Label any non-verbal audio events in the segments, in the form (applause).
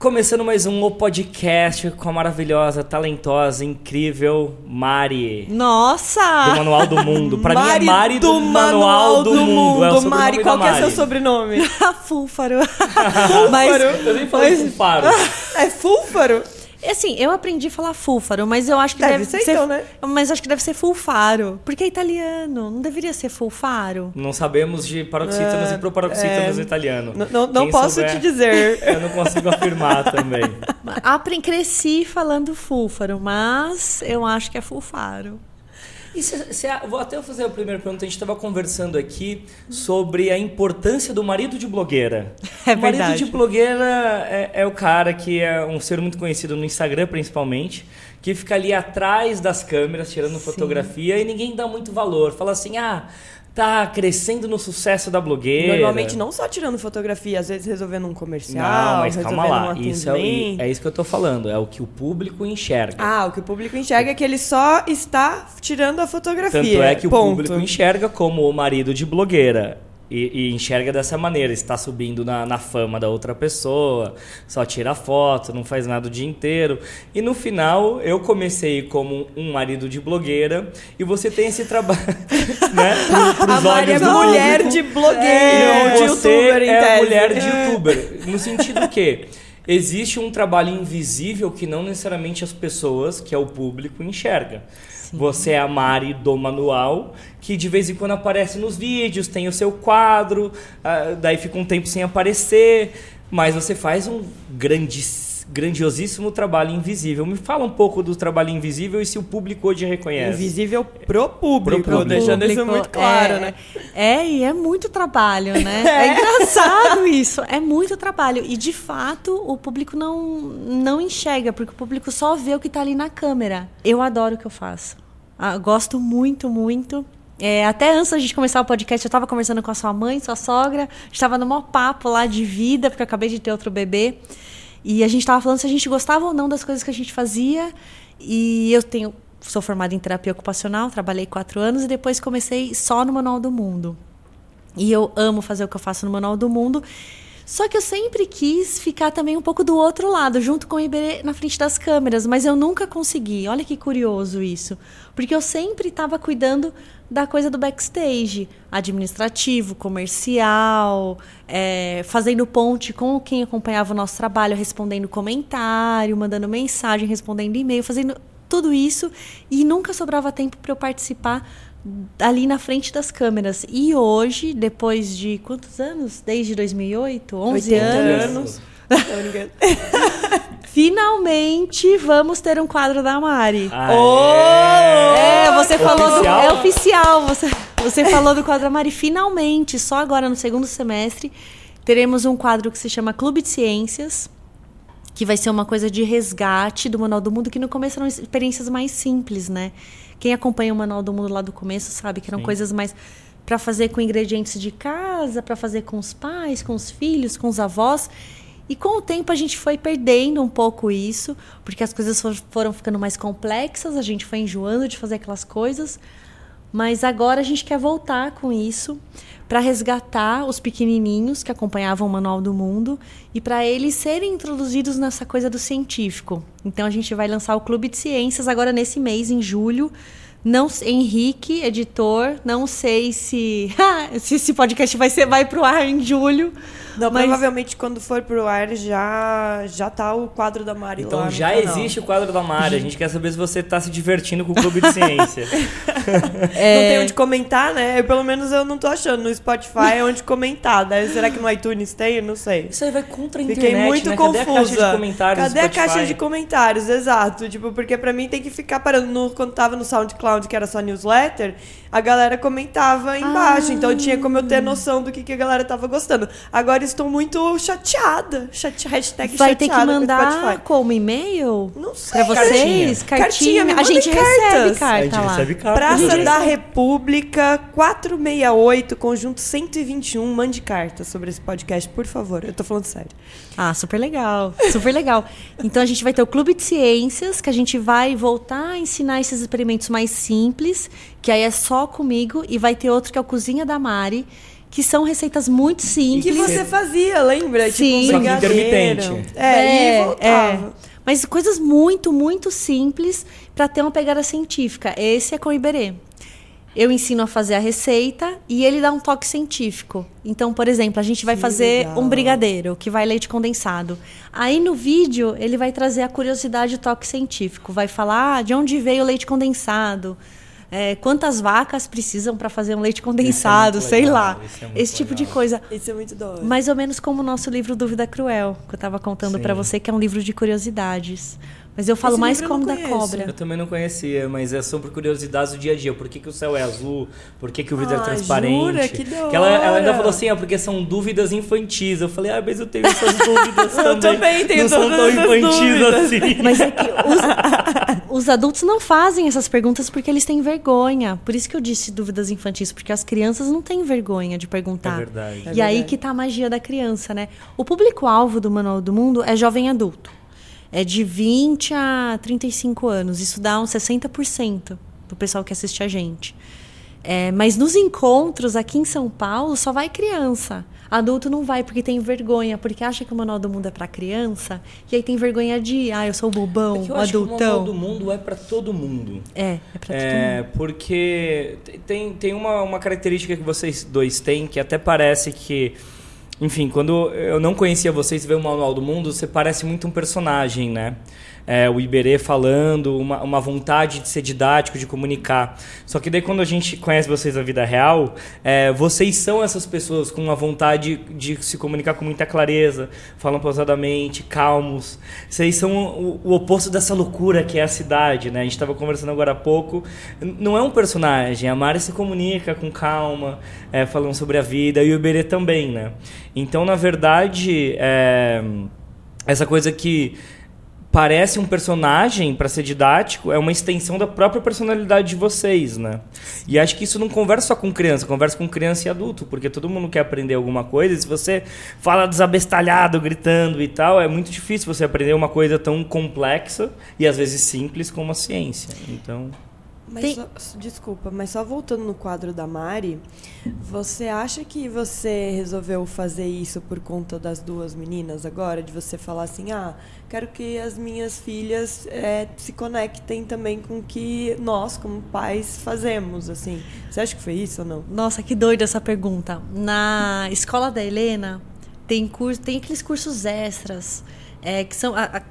Começando mais um O Podcast com a maravilhosa, talentosa, incrível Mari. Nossa! Do Manual do Mundo. Pra mim é Mari Mari do, do Manual do, Mundo. É o sobrenome Mari, da qual que é Mari. seu sobrenome? (laughs) Fúlfaro. Mas, Eu nem falei Mas- Fufaro. (laughs) é Fúlfaro? Assim, eu aprendi a falar fúlfaro, mas eu acho que Deve deve, ser então, né? Mas acho que deve ser fulfaro, porque é italiano, não deveria ser fulfaro. Não sabemos de paroxítonos É, e proparoxítonos é. italiano. Não não posso souber, te dizer. (laughs) Eu não consigo afirmar também. (laughs) Apre cresci falando fúlfaro, mas eu acho que é fulfaro. E cê- cê- vou até fazer a primeira pergunta. A gente estava conversando aqui sobre a importância do marido de blogueira. É o marido verdade. de blogueira é, é o cara que é um ser muito conhecido no Instagram, principalmente, que fica ali atrás das câmeras, tirando fotografia e ninguém dá muito valor. Fala assim, ah, tá crescendo no sucesso da blogueira. Normalmente não só tirando fotografia, às vezes resolvendo um comercial, Não, mas calma resolvendo lá. um Isso é, atendimento. é isso que eu tô falando. É o que o público enxerga. Ah, o que o público enxerga é que ele só está tirando a fotografia. Tanto é que o ponto. público enxerga como o marido de blogueira. E, e enxerga dessa maneira, está subindo na, na fama da outra pessoa, só tira foto, não faz nada o dia inteiro. E no final, eu comecei como um marido de blogueira e você tem esse trabalho, (laughs) né? Pro, A Mari é mulher de blogueira, É, de você youtuber, é tese. mulher de youtuber. No sentido que existe um trabalho invisível que não necessariamente as pessoas, que é o público, enxerga. Você é a Mari do manual, que de vez em quando aparece nos vídeos, tem o seu quadro, ah, daí fica um tempo sem aparecer, mas você faz um grandis- grandiosíssimo trabalho invisível. Me fala um pouco do trabalho invisível e se o público hoje reconhece. Invisível pro público, Pro público. deixando isso muito claro, é, né? É, e é muito trabalho, né? (laughs) É. engraçado isso. É muito trabalho. E de fato, o público não, não enxerga, porque o público só vê o que tá ali na câmera. Eu adoro o que eu faço. Ah, gosto muito, muito. É, até antes da gente começar o podcast, eu estava conversando com a sua mãe, sua sogra. A gente estava no maior papo lá de vida, porque eu acabei de ter outro bebê. E a gente estava falando se a gente gostava ou não das coisas que a gente fazia. E eu tenho sou formada em terapia ocupacional, trabalhei quatro anos e depois comecei só no Manual do Mundo. E eu amo fazer o que eu faço no Manual do Mundo. Só que eu sempre quis ficar também um pouco do outro lado, junto com o Iberê na frente das câmeras, mas eu nunca consegui. Olha que curioso isso. Porque eu sempre estava cuidando da coisa do backstage, administrativo, comercial, é, fazendo ponte com quem acompanhava o nosso trabalho, respondendo comentário, mandando mensagem, respondendo e-mail, fazendo tudo isso e nunca sobrava tempo para eu participar ali na frente das câmeras. E hoje, depois de quantos anos? Desde 2008, 11 80 anos. anos. (laughs) Finalmente vamos ter um quadro da Mari. Ah, Oh! É, você falou do. Oficial? É oficial. Você, você falou do quadro da Mari. Finalmente, só agora no segundo semestre, teremos um quadro que se chama Clube de Ciências, que vai ser uma coisa de resgate do Manual do Mundo, que no começo eram experiências mais simples, né? Quem acompanha o Manual do Mundo lá do começo sabe que eram Sim. coisas mais para fazer com ingredientes de casa, para fazer com os pais, com os filhos, com os avós. E com o tempo a gente foi perdendo um pouco isso, porque as coisas for- foram ficando mais complexas, a gente foi enjoando de fazer aquelas coisas. Mas agora a gente quer voltar com isso para resgatar os pequenininhos que acompanhavam o Manual do Mundo e para eles serem introduzidos nessa coisa do científico. Então a gente vai lançar o Clube de Ciências agora nesse mês, em julho. Não, Henrique, editor, não sei se, (laughs) se esse podcast vai ser vai pro ar em julho. Não, mas- provavelmente quando for pro ar já, já tá o quadro da Mari lá Então no já canal. existe o quadro da Mari. A gente quer saber se você está se divertindo com o Clube de (laughs) Ciência. É. Não tem onde comentar, né? Eu, pelo menos eu não tô achando. No Spotify é onde comentar. Né? Será que no iTunes tem? Eu Não sei. Isso aí vai contra a Fiquei internet, muito né? confusa. Cadê a caixa de comentários Cadê a caixa de comentários? Exato. Tipo, porque pra mim tem que ficar parando. No, quando tava no SoundCloud, que era só newsletter, a galera comentava embaixo. Então tinha como eu Ah. ter noção do que, que a galera tava gostando. Agora estou muito chateada. Chate, hashtag Vai ter que chateada com o mandar Spotify. como e-mail? Não sei. Pra vocês? Cartinha. Cartinha. me a gente recebe cartas. carta a gente lá. recebe carta. Praça da República 468, conjunto 121. Mande carta sobre esse podcast, por favor. Eu tô falando sério. Ah, super legal. Super legal. Então a gente vai ter o Clube de Ciências, que a gente vai voltar a ensinar esses experimentos mais simples, que aí é só comigo, e vai ter outro que é o Cozinha da Mari, que são receitas muito simples. Que você fazia, lembra? Sim. Tipo, um brigadeiro. intermitente. É, e voltava. Mas coisas muito, muito simples para ter uma pegada científica. Esse é com o Iberê. Eu ensino a fazer a receita e ele dá um toque científico. Então, por exemplo, a gente vai Que fazer legal. um brigadeiro que vai leite condensado. Aí no vídeo ele vai trazer a curiosidade e o toque científico. Vai falar ah, de onde veio o leite condensado. É, quantas vacas precisam para fazer um leite condensado, muito sei legal, lá. é Esse tipo de legal. coisa. Isso é muito da hora. Mais ou menos como o nosso livro Dúvida Cruel, que eu estava contando para você, que é um livro de curiosidades. Mas eu falo Esse mais como da cobra. Eu também não conhecia, mas é sobre curiosidades do dia a dia. Por que, que o céu é azul? Por que, que o vidro Ah, é transparente? jura? Que da ela, ela ainda falou assim, ah, porque são dúvidas infantis. Eu falei, ah, mas eu tenho essas dúvidas (laughs) Eu também. também tenho Não são tão infantis dúvidas. assim. Mas é que os, (laughs) os adultos não fazem essas perguntas porque eles têm vergonha. Por isso que eu disse dúvidas infantis, porque as crianças não têm vergonha de perguntar. É verdade. É e aí verdade. que tá a magia da criança, né? O público-alvo do Manual do Mundo é jovem adulto. É de 20 a 35 anos. Isso dá uns 60% do pessoal que assiste a gente. É, mas nos encontros aqui em São Paulo só vai criança. Adulto não vai porque tem vergonha, porque acha que o Manual do Mundo é para criança, e aí tem vergonha de, ah, eu sou bobão, É que eu o acho que o manual adultão. do mundo é pra todo mundo. É, é pra todo É, mundo. porque tem, tem uma, uma característica que vocês dois têm que até parece que. Enfim, quando eu não conhecia vocês, ver o Manual do Mundo, você parece muito um personagem, né? É, o Iberê falando, uma, uma vontade de ser didático, de comunicar. Só que daí quando a gente conhece vocês na vida real, é, vocês são essas pessoas com uma vontade de se comunicar com muita clareza, falam pausadamente, calmos. Vocês são o, o oposto dessa loucura que é a cidade, né? A gente estava conversando agora há pouco. Não é um personagem, a Mari se comunica com calma, é, falando sobre a vida, e o Iberê também, né? Então, na verdade, é, essa coisa que parece um personagem para ser didático é uma extensão da própria personalidade de vocês, né? E acho que isso não conversa só com criança, conversa com criança e adulto, porque todo mundo quer aprender alguma coisa. E se você fala desabestalhado, gritando e tal, é muito difícil você aprender uma coisa tão complexa e às vezes simples como a ciência. Então, Mas Tem- só- desculpa, mas só voltando no quadro da Mari, você acha que você resolveu fazer isso por conta das duas meninas agora? De você falar assim, ah, quero que as minhas filhas eh, se conectem também com o que nós, como pais, fazemos, assim. Você acha que foi isso ou não? Nossa, que doida essa pergunta. Na escola da Helena tem curso, tem aqueles cursos extras é, que são a, a-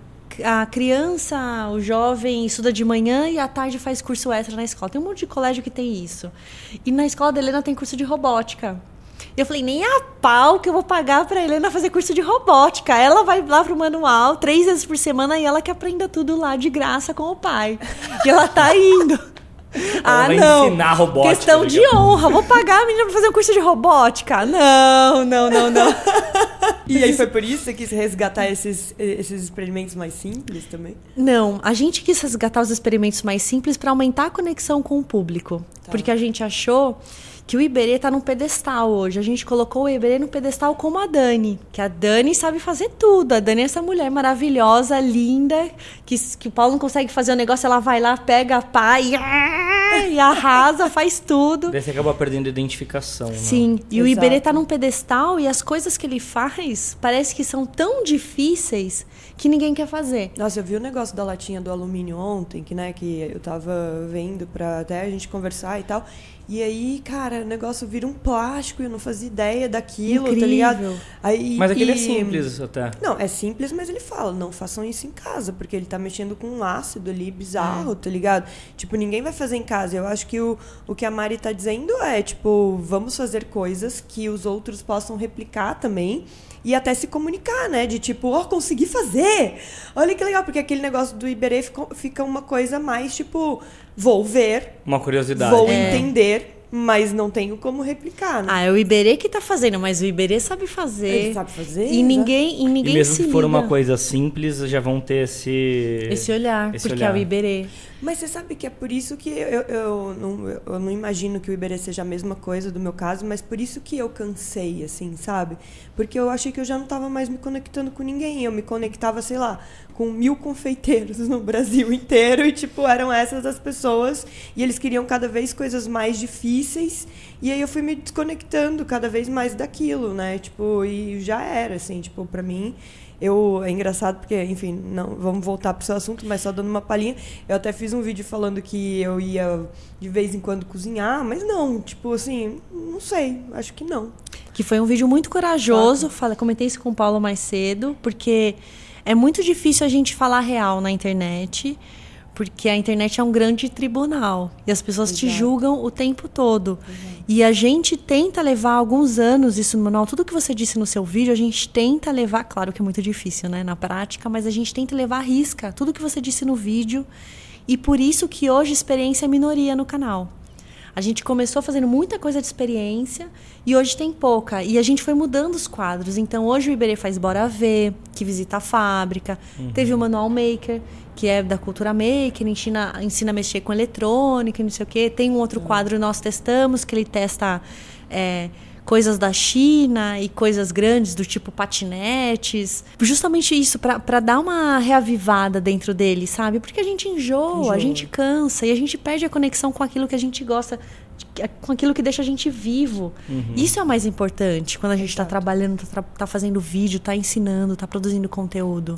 a criança, o jovem estuda de manhã e à tarde faz curso extra na escola. Tem um monte de colégio que tem isso. E na escola da Helena tem curso de robótica. Eu falei, nem a pau que eu vou pagar pra Helena fazer curso de robótica. Ela vai lá pro manual três vezes por semana e ela que aprenda tudo lá de graça com o pai. E ela tá indo. Ah, vai não. ensinar robótica, Questão de honra. Vou pagar a menina pra fazer um curso de robótica? Não, não, não, não. E aí foi por isso que você quis resgatar esses, esses experimentos mais simples também? Não, a gente quis resgatar os experimentos mais simples para aumentar a conexão com o público. Tá. Porque a gente achou que o Iberê tá num pedestal hoje. A gente colocou o Iberê no pedestal como a Dani. Que a Dani sabe fazer tudo. A Dani é essa mulher maravilhosa, linda, que, que o Paulo não consegue fazer o negócio, ela vai lá, pega a pá e, e arrasa, faz tudo. daí você acaba perdendo identificação, né? Sim, e o Exato. Iberê tá num pedestal e as coisas que ele faz parece que são tão difíceis que ninguém quer fazer. Nossa, eu vi o negócio da latinha do alumínio ontem, que, né, que eu tava vendo pra até a gente conversar e tal. E aí, cara, o negócio vira um plástico e eu não fazia ideia daquilo, tá Incrível. ligado? Aí Mas aquele é que- simples até. Não, é simples, mas ele fala, não façam isso em casa, porque ele tá mexendo com um ácido ali bizarro, tá ligado? Tipo, ninguém vai fazer em casa. Eu acho que o, o que a Mari tá dizendo é, tipo, vamos fazer coisas que os outros possam replicar também. E até se comunicar, né? De tipo, ó, consegui fazer! Olha que legal, porque aquele negócio do Iberê fica, fica uma coisa mais tipo, vou ver, Uma curiosidade. vou É. entender, mas não tenho como replicar, né? Ah, é o Iberê que tá fazendo, mas o Iberê sabe fazer. Ele sabe fazer, E ninguém, e ninguém E mesmo se que for uma liga. coisa simples, já vão ter esse. Esse olhar, esse porque olhar. é o Iberê. Mas você sabe que é por isso que eu, eu, não, eu não imagino que o Iberê seja a mesma coisa do meu caso, mas por isso que eu cansei, assim, sabe? Porque eu achei que eu já não estava mais me conectando com ninguém. Eu me conectava, sei lá, com mil confeiteiros no Brasil (laughs) inteiro e, tipo, eram essas as pessoas e eles queriam cada vez coisas mais difíceis e aí eu fui me desconectando cada vez mais daquilo, né? Tipo, e já era, assim, tipo, pra mim eu é engraçado porque, enfim, não vamos voltar para o seu assunto, mas só dando uma palhinha. Eu até fiz um vídeo falando que eu ia de vez em quando cozinhar, mas não, tipo assim, não sei, acho que não. Que foi um vídeo muito corajoso, falei, comentei isso com o Paulo mais cedo, porque é muito difícil a gente falar real na internet porque a internet é um grande tribunal e as pessoas Exato. te julgam o tempo todo. Exato. E a gente tenta levar alguns anos isso no manual. Tudo que você disse no seu vídeo, a gente tenta levar, claro que é muito difícil, né, na prática, mas a gente tenta levar a risca tudo que você disse no vídeo. E por isso que hoje experiência é minoria no canal. A gente começou fazendo muita coisa de experiência e hoje tem pouca. E a gente foi mudando os quadros. Então hoje o Iberê faz Bora Ver, que visita a fábrica. Uhum. Teve o Manual Maker, que é da cultura maker, ensina, ensina a mexer com eletrônica, não sei o quê. Tem um outro quadro nós testamos, que ele testa é, coisas da China e coisas grandes do tipo patinetes. Justamente isso, para dar uma reavivada dentro dele, sabe? Porque a gente enjoa, enjoa, a gente cansa e a gente perde a conexão com aquilo que a gente gosta com aquilo que deixa a gente vivo. Uhum. Isso é o mais importante quando a gente está trabalhando, está tá fazendo vídeo, está ensinando, está produzindo conteúdo.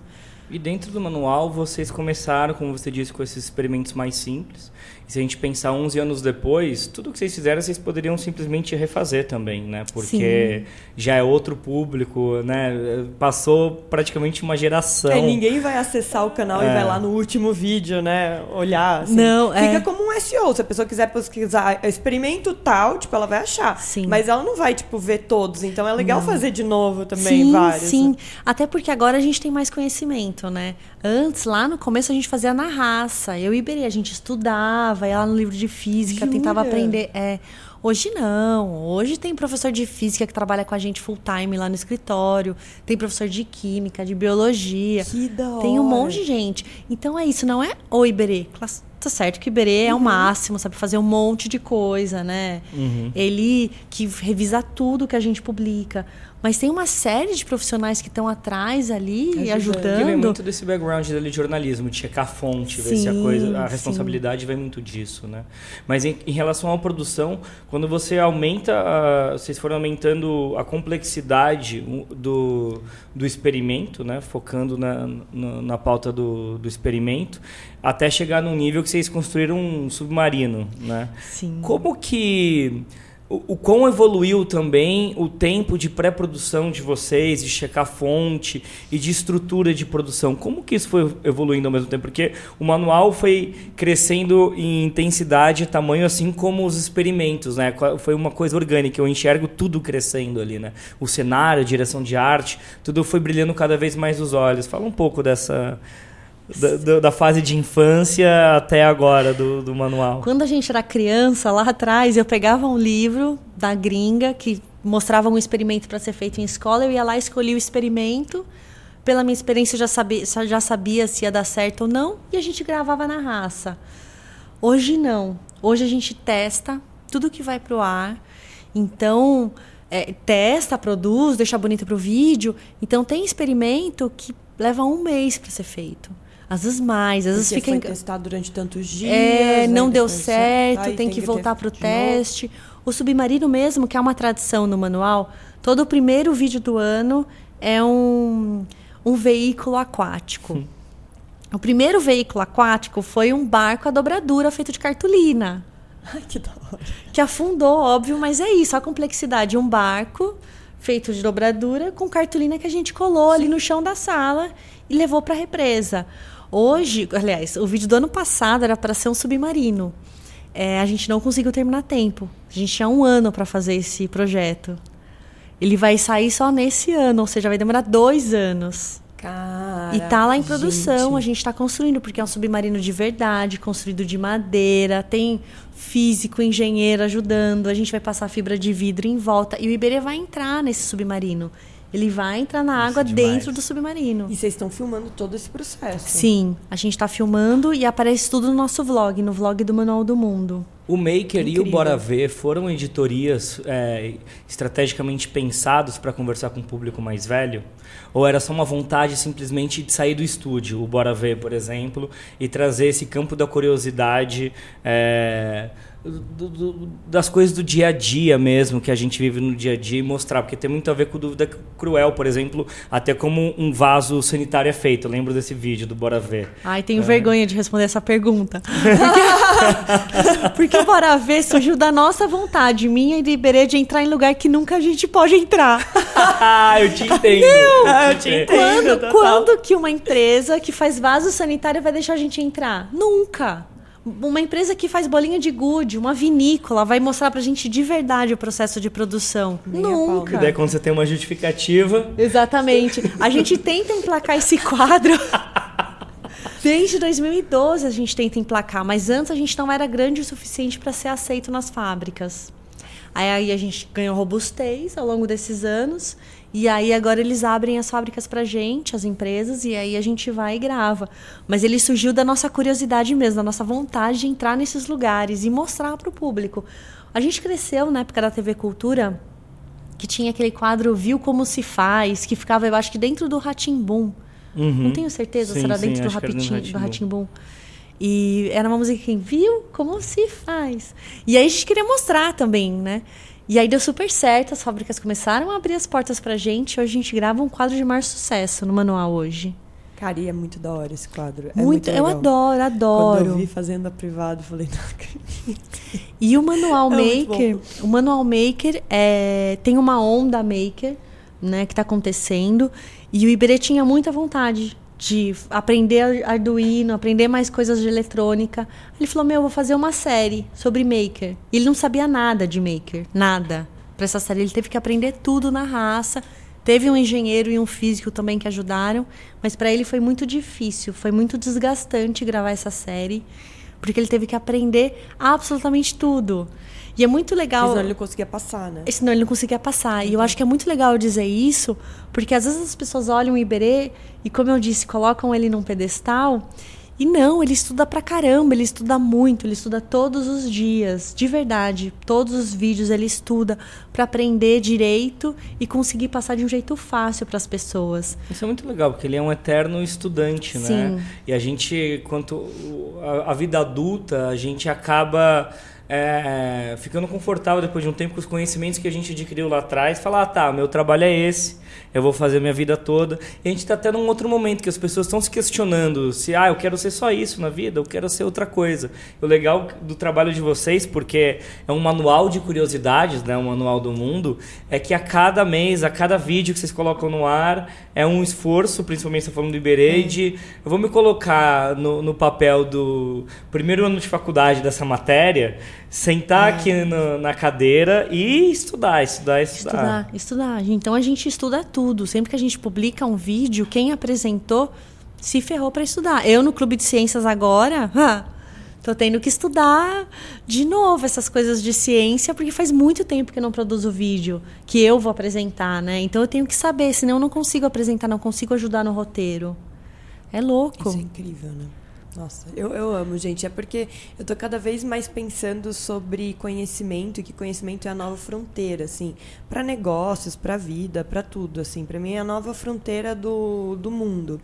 E dentro do manual, vocês começaram, como você disse, com esses experimentos mais simples. E se a gente pensar 11 anos depois, tudo que vocês fizeram, vocês poderiam simplesmente refazer também, né? Porque Sim. já é outro público, né? Passou praticamente uma geração. É, ninguém vai acessar o canal é. e vai lá no último vídeo, né? Olhar. Assim. Não, Fica é... como um SEO. Se a pessoa quiser pesquisar experimento tal, tipo, ela vai achar. Sim. Mas ela não vai, tipo, ver todos. Então é legal não. fazer de novo também sim, vários. Sim, né? Até porque agora a gente tem mais conhecimento né? Antes, lá no começo, a gente fazia na raça. Eu e Iberê, a gente estudava, ia lá no livro de física, Jura? tentava aprender. É, hoje não. Hoje tem professor de física que trabalha com a gente full time lá no escritório. Tem professor de química, de biologia. Que da hora. Tem um monte de gente. Então é isso, não é o Iberê. Tá certo que o Iberê uhum. é o uhum. máximo, sabe fazer um monte de coisa, né? Uhum. Ele que revisa tudo que a gente publica. Mas tem uma série de profissionais que estão atrás ali é, ajudando. Que vem muito desse background dele de jornalismo, de checar a fonte, sim, ver se a coisa, a responsabilidade sim. vem muito disso, né? Mas em, em, relação à produção, quando você aumenta, a, vocês foram aumentando a complexidade do, do experimento, né? Focando na, na, na pauta do, do experimento, até chegar num nível que vocês construíram um submarino, né? Sim. Como que o, quão evoluiu também o tempo de pré-produção de vocês, de checar fonte e de estrutura de produção. Como que isso foi evoluindo ao mesmo tempo? Porque o manual foi crescendo em intensidade e tamanho, assim como os experimentos, né? Foi uma coisa orgânica. Eu enxergo tudo crescendo ali, né? O cenário, a direção de arte, tudo foi brilhando cada vez mais os olhos. Fala um pouco dessa da, da, fase de infância até agora do, do manual? Quando a gente era criança, lá atrás, eu pegava um livro da gringa que mostrava um experimento para ser feito em escola, eu ia lá, escolhia o experimento. Pela minha experiência, eu já sabia, já sabia se ia dar certo ou não, e a gente gravava na raça. Hoje não. Hoje a gente testa tudo que vai para o ar. Então, é, testa, produz, deixa bonito para o vídeo. Então, tem experimento que leva um mês para ser feito. Às vezes mais, às vezes Porque fica. Foi testado durante tantos dias. É, não deu certo, tem, tem, que, que voltar para o teste. Novo. O submarino mesmo, que é uma tradição no manual, todo o primeiro vídeo do ano é um, um veículo aquático. Hum. O primeiro veículo aquático foi um barco a dobradura feito de cartolina. Ai, que da hora. Que afundou, óbvio, mas é isso, a complexidade. Um barco feito de dobradura com cartolina que a gente colou Sim. ali no chão da sala e levou para a represa. Hoje, aliás, o vídeo do ano passado era para ser um submarino. É, a gente não conseguiu terminar a tempo. A gente tinha um ano para fazer esse projeto. Ele vai sair só nesse ano, ou seja, vai demorar dois anos. Cara, e tá lá em produção, gente. a gente está construindo, porque é um submarino de verdade, construído de madeira, tem físico, engenheiro ajudando, a gente vai passar fibra de vidro em volta. E o Iberê vai entrar nesse submarino. Ele vai entrar na Isso água demais. dentro do submarino. E vocês estão filmando todo esse processo. Sim, a gente tá filmando e aparece tudo no nosso vlog, no vlog do Manual do Mundo. O Maker e Incrível. o Bora Ver foram editorias é, estrategicamente pensados para conversar com o público mais velho? Ou era só uma vontade simplesmente de sair do estúdio, o Bora Ver, por exemplo, e trazer esse campo da curiosidade é, do- do- das coisas do dia a dia mesmo, que a gente vive no dia a dia e mostrar? Porque tem muito a ver com dúvida cruel, por exemplo, até como um vaso sanitário é feito. Eu lembro desse vídeo do Bora Ver. Ai, tenho vergonha de responder essa pergunta. (laughs) (laughs) Porque, porque (laughs) o Bora Ver surgiu da nossa vontade, minha e do Iberê, de entrar em lugar que nunca a gente pode entrar. (laughs) Ah, eu te entendo. Ah, eu te entendo. Quando, quando que uma empresa que faz vaso sanitário vai deixar a gente entrar? Nunca. Uma empresa que faz bolinha de gude, uma vinícola, vai mostrar pra gente de verdade o processo de produção. Nem a pau. Nunca. E daí quando você tem uma justificativa, Exatamente. A gente tenta emplacar esse quadro. (laughs) Desde 2012 a gente tenta emplacar, mas antes a gente não era grande o suficiente para ser aceito nas fábricas. Aí, a gente ganhou robustez ao longo desses anos. E aí agora eles abrem as fábricas pra gente, as empresas, e aí a gente vai e grava. Mas ele surgiu da nossa curiosidade mesmo, da nossa vontade de entrar nesses lugares e mostrar para o público. A gente cresceu na época da TV Cultura, que tinha aquele quadro Viu Como Se Faz, que ficava, eu acho que dentro do Ratimbum. Não tenho certeza Sim, se era sim, dentro do era dentro do Rá-Tim-Bum. Ratimbum. E era uma música que viu como se faz. E aí a gente queria mostrar também, né? E aí deu super certo, as fábricas começaram a abrir as portas pra gente. Hoje a gente grava um quadro de maior sucesso no manual hoje. Cara, e é muito da hora esse quadro. É muito, eu legal. adoro, Quando adoro. eu vi fazenda privado, eu falei, não acredito. E o Manual (laughs) É Maker, o Manual Maker é, tem uma onda maker, né, que está acontecendo. E o Iberê tinha muita vontade de aprender Arduino, aprender mais coisas de eletrônica. Ele falou: Meu, eu vou fazer uma série sobre Maker. E ele não sabia nada de Maker, nada. Para essa série, ele teve que aprender tudo na raça. Teve um engenheiro e um físico também que ajudaram, mas para ele foi muito difícil, foi muito desgastante gravar essa série, porque ele teve que aprender absolutamente tudo. E é muito legal. Senão ele não conseguia passar, né? Senão ele não conseguia passar. E eu acho que é muito legal dizer isso, porque às vezes as pessoas olham o Iberê e, como eu disse, colocam ele num pedestal. E não, ele estuda pra caramba, ele estuda muito, ele estuda todos os dias, de verdade. Todos os vídeos ele estuda pra aprender direito e conseguir passar de um jeito fácil pras pessoas. Isso é muito legal, porque ele é um eterno estudante, né? Sim. E a gente, quanto a, a vida adulta, a gente acaba é, ficando confortável depois de um tempo com os conhecimentos que a gente adquiriu lá atrás. Falar, ah, tá, meu trabalho é esse, eu vou fazer minha vida toda. E a gente está até num outro momento que as pessoas estão se questionando se, ah, eu quero ser só isso na vida, eu quero ser outra coisa. O legal do trabalho de vocês, porque é um manual de curiosidades, né, um manual do mundo, é que a cada mês, a cada vídeo que vocês colocam no ar, é um esforço, principalmente você falando do Iberê, de eu vou me colocar no, no papel do primeiro ano de faculdade dessa matéria, sentar aqui no- na cadeira e estudar, estudar, estudar. Estudar, estudar. Então a gente estuda tudo. Sempre que a gente publica um vídeo, quem apresentou se ferrou para estudar. Eu no Clube de Ciências agora, ha, tô tendo que estudar de novo essas coisas de ciência, porque faz muito tempo que eu não produzo vídeo que eu vou apresentar, né? Então eu tenho que saber, senão eu não consigo apresentar, não consigo ajudar no roteiro. É louco. Isso é incrível, né? Nossa, eu, eu amo, gente. É porque eu tô cada vez mais pensando sobre conhecimento e que conhecimento é a nova fronteira, assim, para negócios, para vida, para tudo, assim. Para mim é a nova fronteira do, do mundo.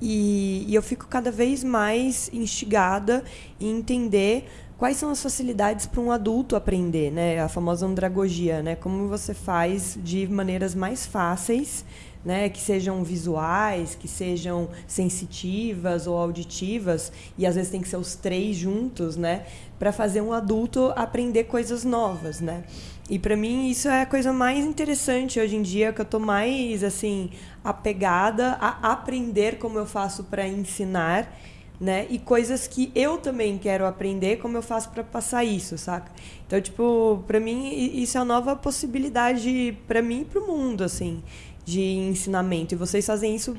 E, e eu fico cada vez mais instigada em entender quais são as facilidades para um adulto aprender, né? A famosa andragogia, né? Como você faz de maneiras mais fáceis né, que sejam visuais, que sejam sensitivas ou auditivas, e às vezes tem que ser os três juntos, né, para fazer um adulto aprender coisas novas, né? E para mim isso é a coisa mais interessante hoje em dia, que eu tô mais assim apegada a aprender como eu faço para ensinar, né? E coisas que eu também quero aprender, como eu faço para passar isso, saca? Então, tipo, para mim isso é uma nova possibilidade para mim e para o mundo, assim, de ensinamento. E vocês fazem isso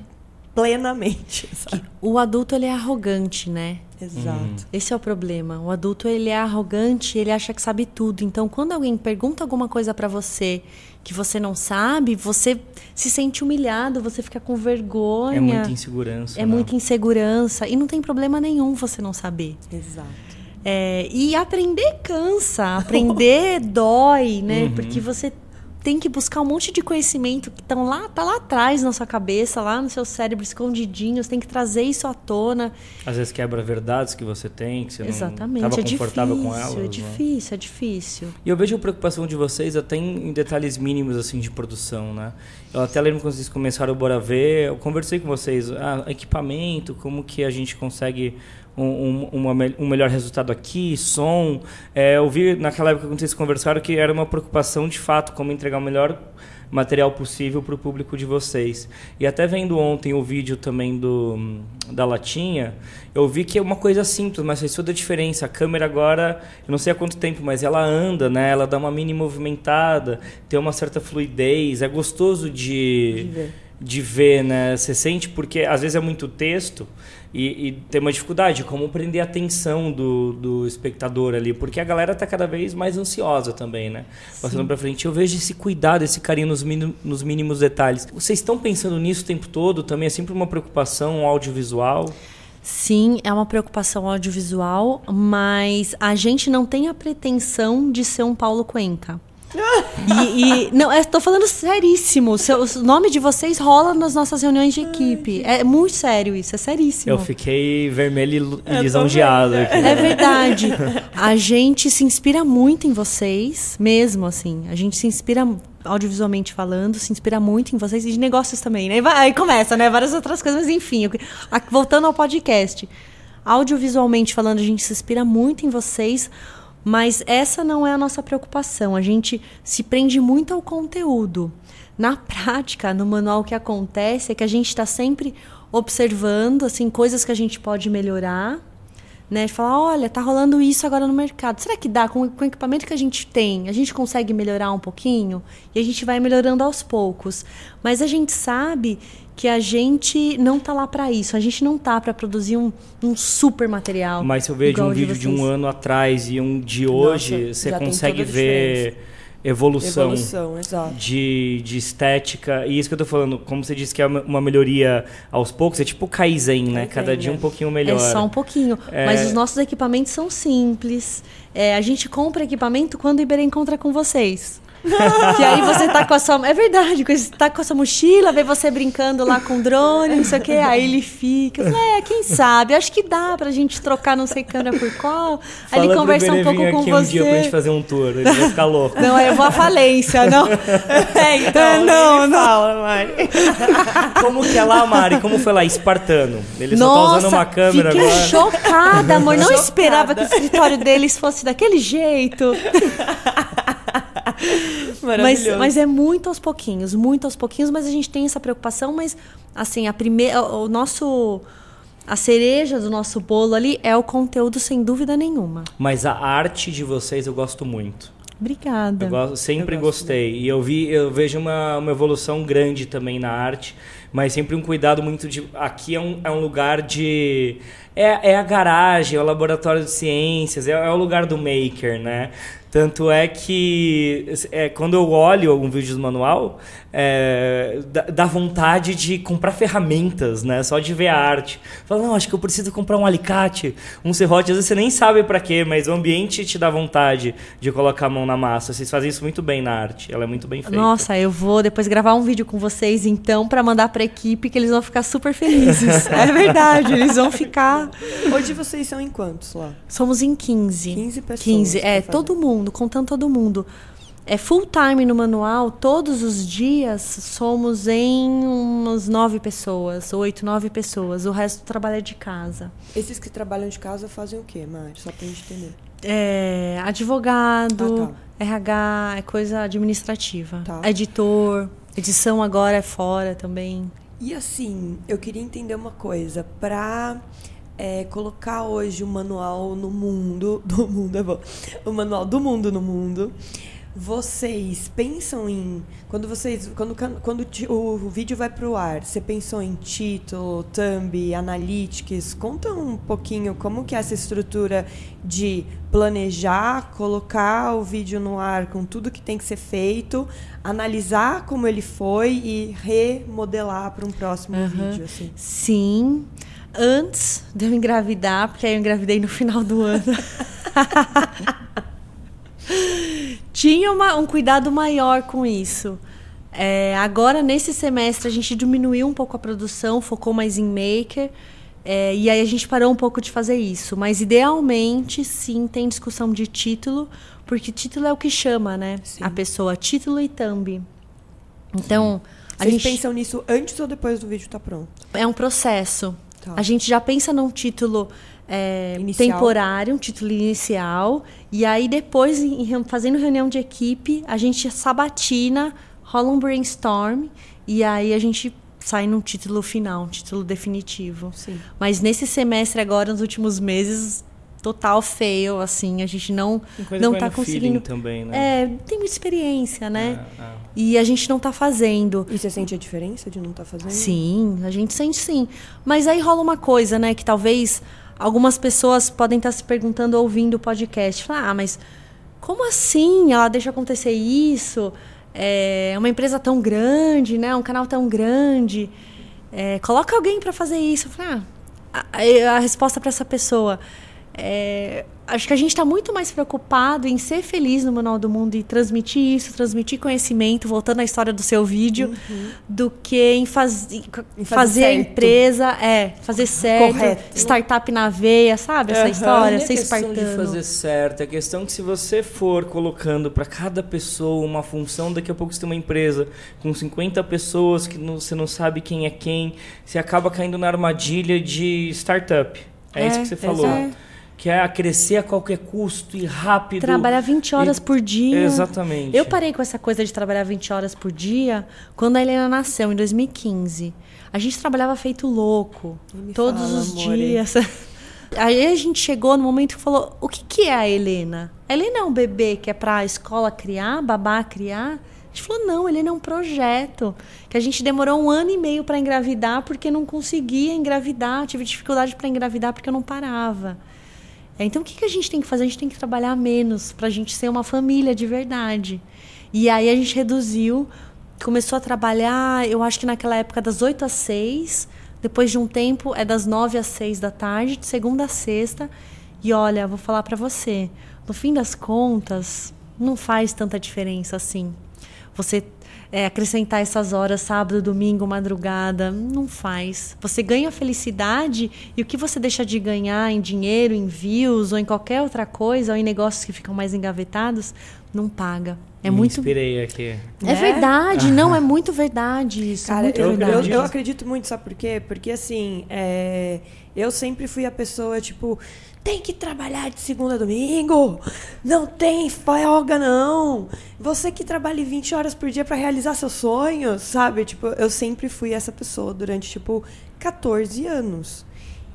plenamente. (laughs) Sabe? O adulto ele é arrogante, né? Exato. Esse é o problema. O adulto ele é arrogante, ele acha que sabe tudo. Então, quando alguém pergunta alguma coisa para você que você não sabe, você se sente humilhado, você fica com vergonha. É muita insegurança. É né? muita insegurança e não tem problema nenhum você não saber. Exato. É, e aprender cansa, aprender (laughs) dói, né? Uhum. Porque você tem que buscar um monte de conhecimento que estão lá, tá lá atrás na sua cabeça, lá no seu cérebro escondidinho. Você tem que trazer isso à tona. Às vezes quebra verdades que você tem, que você Exatamente. não estava é confortável difícil, com elas. é né? difícil, é difícil. E eu vejo a preocupação de vocês até em, em detalhes mínimos assim de produção, né? Eu até lembro quando vocês começaram o Bora Ver, eu conversei com vocês, ah, equipamento, como que a gente consegue um, um, uma um melhor resultado aqui, som. É, eu vi naquela época quando vocês conversaram que era uma preocupação de fato como entregar o melhor material possível para o público de vocês. E até vendo ontem o vídeo também do da latinha, eu vi que é uma coisa simples, mas faz toda a diferença. A câmera agora, eu não sei há quanto tempo, mas ela anda, né? Ela dá uma mini movimentada, tem uma certa fluidez, é gostoso de De. De ver, né? Você sente porque às vezes é muito texto e, e tem uma dificuldade como prender a atenção do, do espectador ali, porque a galera tá cada vez mais ansiosa também, né? Passando para frente, eu vejo esse cuidado, esse carinho nos, mini- nos mínimos detalhes. Vocês estão pensando nisso o tempo todo? Também é sempre uma preocupação um audiovisual? Sim, é uma preocupação audiovisual, mas a gente não tem a pretensão de ser um Paulo Cuenca. E, e- não, estou falando seríssimo. Seu- O nome de vocês rola nas nossas reuniões de equipe. É muito sério isso, é seríssimo. Eu fiquei vermelho e lisonjeado aqui. É verdade. A gente se inspira muito em vocês, mesmo assim. A gente se inspira audiovisualmente falando, se inspira muito em vocês e de negócios também, né? E vai- Aí começa, né? Várias outras coisas, mas enfim. Voltando ao podcast. Audiovisualmente falando, a gente se inspira muito em vocês, mas essa não é a nossa preocupação. A gente se prende muito ao conteúdo. Na prática, no manual o que acontece é que a gente está sempre observando assim coisas que a gente pode melhorar né? De falar, olha, tá rolando isso agora no mercado. Será que dá? Com, com o equipamento que a gente tem, a gente consegue melhorar um pouquinho? E a gente vai melhorando aos poucos. Mas a gente sabe que a gente não tá lá para isso. A gente não tá para produzir um, um super material. Mas se eu vejo um vídeo de um vocês. ano atrás e um de hoje, Nossa, você consegue ver evolução. Evolução, exato. de, de estética. E isso que eu tô falando, como você disse que é uma melhoria aos poucos, é tipo Kaizen, né? Kaizen, Cada dia um pouquinho melhor. É só um pouquinho. É. Mas os nossos equipamentos são simples. É, a gente compra equipamento quando o Iberê encontra com vocês. Que aí você tá com a sua. É verdade, você tá com a sua mochila, vê você brincando lá com drone, não sei o quê. Aí ele fica. Eu falei, é, quem sabe? Acho que dá pra gente trocar não sei câmera por qual. Aí Fala ele pro conversar um pouco com aqui você. um dia pra gente fazer um tour, ele vai ficar louco. Não, aí eu vou à falência, não. (laughs) É, Então, não, não. Fala, Mari. Como que é lá, Mari? Como foi lá? Espartano. Ele só tá usando uma câmera fiquei agora. chocada, amor. Não Chocada. (laughs) esperava que o escritório deles fosse daquele jeito. (laughs) (laughs) Mas, Maravilhoso. mas é muito aos pouquinhos, muito aos pouquinhos, mas a gente tem essa preocupação, mas assim, a primeira, o nosso a cereja do nosso bolo ali é o conteúdo sem dúvida nenhuma. Mas a arte de vocês eu gosto muito. Obrigada. Eu gosto- sempre Eu gosto gostei. E eu vi, eu vejo uma, uma evolução grande também na arte, mas sempre um cuidado muito de. Aqui é um, é um lugar de. É, é a garagem, é o laboratório de ciências, é, é o lugar do maker, né? Tanto é que é, quando eu olho algum vídeo do manual, é, dá, dá vontade de comprar ferramentas, né? Só de ver a arte. Fala, não, acho que eu preciso comprar um alicate, um serrote. Às vezes você nem sabe para quê, mas o ambiente te dá vontade de colocar a mão na massa. Vocês fazem isso muito bem na arte. Ela é muito bem feita. Nossa, eu vou depois gravar um vídeo com vocês, então, pra mandar pra equipe, que eles vão ficar super felizes. (laughs) é verdade, eles vão ficar. Hoje vocês são em quantos lá? Somos em 15. 15 pessoas 15, pra é, todo mundo, contando todo mundo. É full time no manual, todos os dias somos em umas nove pessoas, oito, nove pessoas. O resto trabalha de casa. Esses que trabalham de casa fazem o quê, Mari? Só pra gente entender. É, advogado, Ah, RH, é coisa administrativa. Tá. Editor, edição agora é fora também. E assim, eu queria entender uma coisa. Pra é, colocar hoje o manual no mundo. (laughs) Do mundo é bom. O manual do mundo no mundo. Vocês pensam em quando vocês quando quando o, o vídeo vai pro ar, você pensou em título, thumb, analytics? Conta um pouquinho como que é essa estrutura de planejar, colocar o vídeo no ar com tudo que tem que ser feito, analisar como ele foi e remodelar para um próximo uhum. vídeo assim. Sim. Antes de eu engravidar, porque aí eu engravidei no final do ano. (laughs) tinha uma, um cuidado maior com isso. É, agora, nesse semestre, a gente diminuiu um pouco a produção, focou mais em maker. É, e aí a gente parou um pouco de fazer isso. Mas idealmente, sim, tem discussão de título, porque título é o que chama, né? Sim. A pessoa, título e thumb. Então. A Vocês gente... pensam nisso antes ou depois do vídeo estar tá pronto? É um processo. Tá. A gente já pensa num título é, temporário, um título inicial. E aí, depois, em, fazendo reunião de equipe, a gente sabatina, rola um brainstorm. E aí a gente sai num título final, um título definitivo. Sim. Mas nesse semestre agora, nos últimos meses, total fail, assim, a gente não não está conseguindo também, né? É, tem muita experiência, né? É, é. E a gente não está fazendo. E você sente a diferença de não estar tá fazendo? Sim, a gente sente sim. Mas aí rola uma coisa, né, que talvez algumas pessoas podem estar se perguntando ouvindo o podcast. Falar, ah, mas como assim ela deixa acontecer isso? É uma empresa tão grande, né? Um canal tão grande. É, coloca alguém para fazer isso. Eu falei, ah, a, a resposta para essa pessoa é, acho que a gente está muito mais preocupado em ser feliz no Manual do Mundo e transmitir isso, transmitir conhecimento, voltando à história do seu vídeo, uhum. do que em, faz, em fazer, fazer a empresa, é, fazer certo, Correto. startup na veia, sabe? Essa uhum. história, ser espartano. É questão de fazer certo, é questão que se você for colocando para cada pessoa uma função, daqui a pouco você tem uma empresa com 50 pessoas que não, você não sabe quem é quem, você acaba caindo na armadilha de startup. É, é isso que você falou. É que é crescer a qualquer custo e rápido. Trabalhar 20 horas e... por dia. Exatamente. Eu parei com essa coisa de trabalhar 20 horas por dia quando a Helena nasceu, em 2015. A gente trabalhava feito louco. Todos fala, os dias. (laughs) Aí a gente chegou no momento que falou: o que, que é a Helena? A Helena é um bebê que é para a escola criar, babá criar? A gente falou: não, Helena é um projeto. Que a gente demorou um ano e meio para engravidar porque não conseguia engravidar. Tive dificuldade para engravidar porque eu não parava. É, então, o que, que a gente tem que fazer? A gente tem que trabalhar menos para a gente ser uma família de verdade. E aí a gente reduziu, começou a trabalhar, eu acho que naquela época das 8 às 6, depois de um tempo é das 9 às 6 da tarde, de segunda a sexta. E olha, vou falar para você, no fim das contas, não faz tanta diferença assim. Você é, acrescentar essas horas, sábado, domingo, madrugada. Não faz. Você ganha felicidade e o que você deixa de ganhar em dinheiro, em views ou em qualquer outra coisa, ou em negócios que ficam mais engavetados, não paga. É Me muito. inspirei aqui. É né? verdade, não, é muito verdade isso. Cara, muito eu, verdade. Eu, eu, acredito muito, sabe por quê? Porque assim, é, eu sempre fui a pessoa, tipo, tem que trabalhar de segunda a domingo. Não tem folga, não. Você que trabalha 20 horas por dia para realizar seus sonhos, sabe? Tipo, eu sempre fui essa pessoa durante, tipo, 14 anos.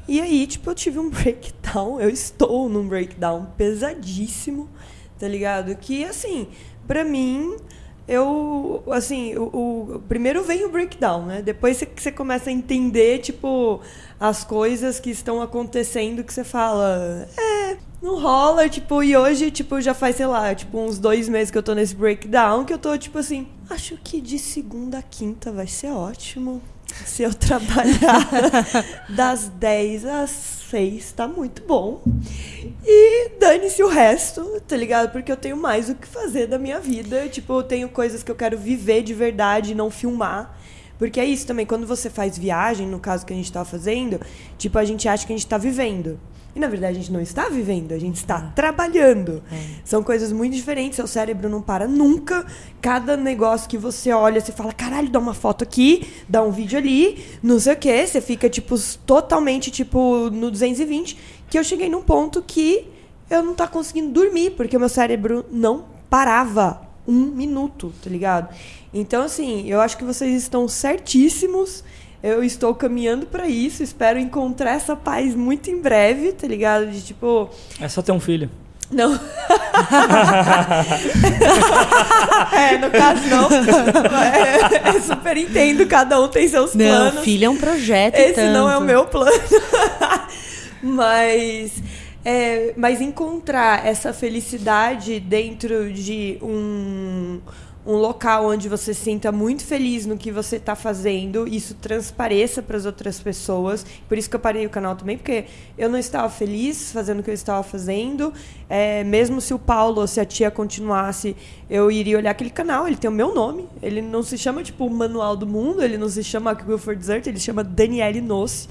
E aí, tipo, eu tive um (laughs) breakdown. Eu estou num breakdown pesadíssimo, tá ligado? Que, assim, pra mim, eu, assim, o, o, primeiro vem o breakdown, né? Depois você, você começa a entender, tipo, as coisas que estão acontecendo que você fala, é, não rola, tipo, e hoje, tipo, já faz, sei lá, tipo, uns dois meses que eu tô nesse breakdown, que eu tô, tipo assim, acho que de segunda a quinta vai ser ótimo. Se eu (laughs) trabalhar das 10 às 6, tá muito bom. E dane-se o resto, tá ligado? Porque eu tenho mais o que fazer da minha vida. Tipo, eu tenho coisas que eu quero viver de verdade, não filmar. Porque é isso também, quando você faz viagem, no caso que a gente tá fazendo, tipo, a gente acha que a gente tá vivendo. E na verdade a gente não está vivendo, a gente está trabalhando. É. São coisas muito diferentes, seu cérebro não para nunca. Cada negócio que você olha, você fala, caralho, dá uma foto aqui, dá um vídeo ali, não sei o quê. Você fica, tipo, totalmente, tipo, no 220. Que eu cheguei num ponto que eu não tá conseguindo dormir, porque o meu cérebro não parava um minuto, tá ligado? Então, assim, eu acho que vocês estão certíssimos eu estou caminhando para isso, espero encontrar essa paz muito em breve, tá ligado? De tipo. É só ter um filho. Não. (laughs) (laughs) é, no caso não. É, é, super entendo, cada um tem seus Não, planos. filho é um projeto. Esse não é o tanto. meu plano. (laughs) mas, é, mas encontrar essa felicidade dentro de um, um local onde você se sinta muito feliz no que você está fazendo, isso transpareça para as outras pessoas. Por isso que eu parei o canal também, porque eu não estava feliz fazendo o que eu estava fazendo. É, mesmo se o Paulo ou se a tia continuasse, eu iria olhar aquele canal. Ele tem o meu nome. Ele não se chama tipo Manual do Mundo, ele não se chama Google for Desert, ele chama Daniele Nossi.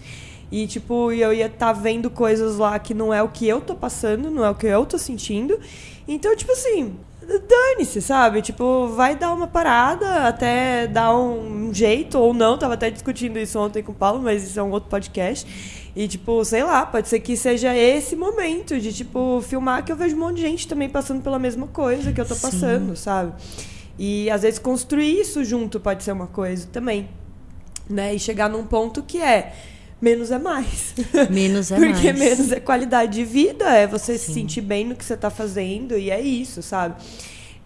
E, tipo, eu ia estar vendo coisas lá que não é o que eu tô passando, não é o que eu tô sentindo. Então, tipo assim, dane-se, sabe? Tipo, vai dar uma parada até dar um jeito ou não. Tava até discutindo isso ontem com o Paulo, mas isso é um outro podcast. E, tipo, sei lá, pode ser que seja esse momento de, tipo, filmar que eu vejo um monte de gente também passando pela mesma coisa que eu tô Sim. passando, sabe? E, às vezes, construir isso junto pode ser uma coisa também. Né? E chegar num ponto que é menos é mais. (laughs) Menos é Porque mais. menos é qualidade de vida, é você se sentir bem no que você está fazendo, e é isso, sabe?